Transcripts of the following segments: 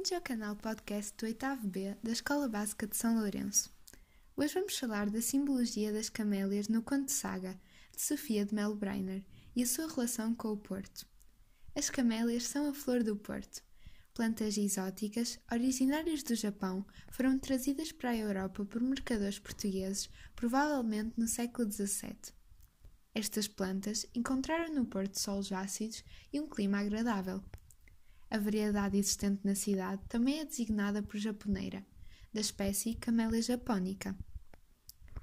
Bem-vindos ao canal podcast do 8 B da Escola Básica de São Lourenço. Hoje vamos falar da simbologia das camélias no conto saga de Sofia de Melo Breiner e a sua relação com o Porto. As camélias são a flor do Porto. Plantas exóticas, originárias do Japão, foram trazidas para a Europa por mercadores portugueses, provavelmente no século XVII. Estas plantas encontraram no Porto solos ácidos e um clima agradável, a variedade existente na cidade também é designada por japoneira, da espécie Camellia japonica.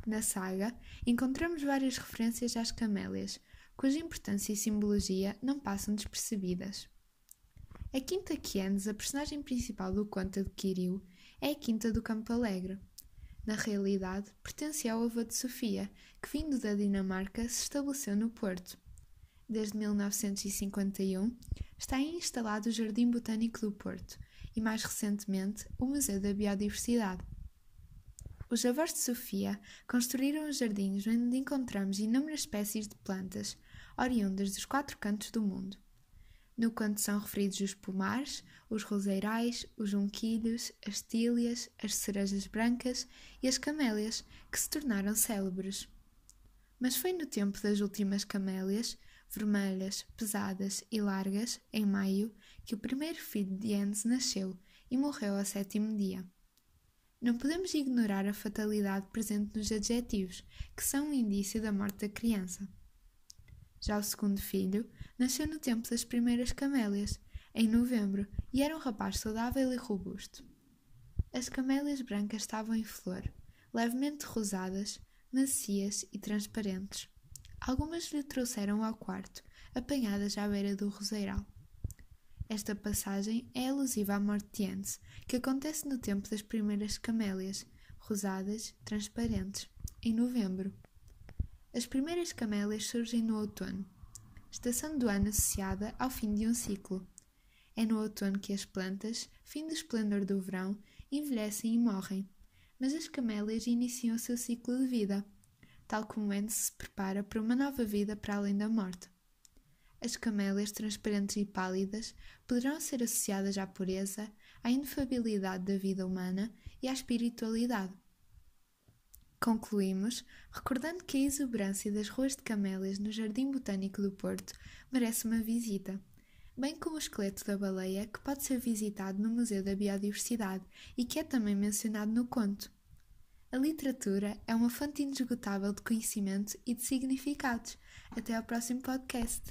Na saga, encontramos várias referências às camélias, cuja importância e simbologia não passam despercebidas. A Quinta Quienes, a personagem principal do conto adquiriu, é a Quinta do Campo Alegre. Na realidade, pertencia ao avô de Sofia, que, vindo da Dinamarca, se estabeleceu no Porto. Desde 1951, está instalado o Jardim Botânico do Porto e, mais recentemente, o Museu da Biodiversidade. Os avós de Sofia construíram os jardins onde encontramos inúmeras espécies de plantas, oriundas dos quatro cantos do mundo. No canto são referidos os pomares, os roseirais, os junquilhos, as tílias, as cerejas brancas e as camélias, que se tornaram célebres. Mas foi no tempo das últimas camélias vermelhas, pesadas e largas, em maio, que o primeiro filho de Jens nasceu e morreu ao sétimo dia. Não podemos ignorar a fatalidade presente nos adjetivos, que são um indício da morte da criança. Já o segundo filho nasceu no tempo das primeiras camélias, em novembro, e era um rapaz saudável e robusto. As camélias brancas estavam em flor, levemente rosadas, macias e transparentes. Algumas lhe trouxeram ao quarto, apanhadas à beira do roseiral. Esta passagem é alusiva à morte de Ence, que acontece no tempo das primeiras camélias, rosadas, transparentes, em novembro. As primeiras camélias surgem no outono, estação do ano associada ao fim de um ciclo. É no outono que as plantas, fim do esplendor do verão, envelhecem e morrem, mas as camélias iniciam o seu ciclo de vida tal como Anne se prepara para uma nova vida para além da morte. As camélias transparentes e pálidas poderão ser associadas à pureza, à inefabilidade da vida humana e à espiritualidade. Concluímos recordando que a exuberância das ruas de camélias no Jardim Botânico do Porto merece uma visita, bem como o esqueleto da baleia que pode ser visitado no Museu da Biodiversidade e que é também mencionado no conto. A literatura é uma fonte inesgotável de conhecimento e de significados. Até ao próximo podcast.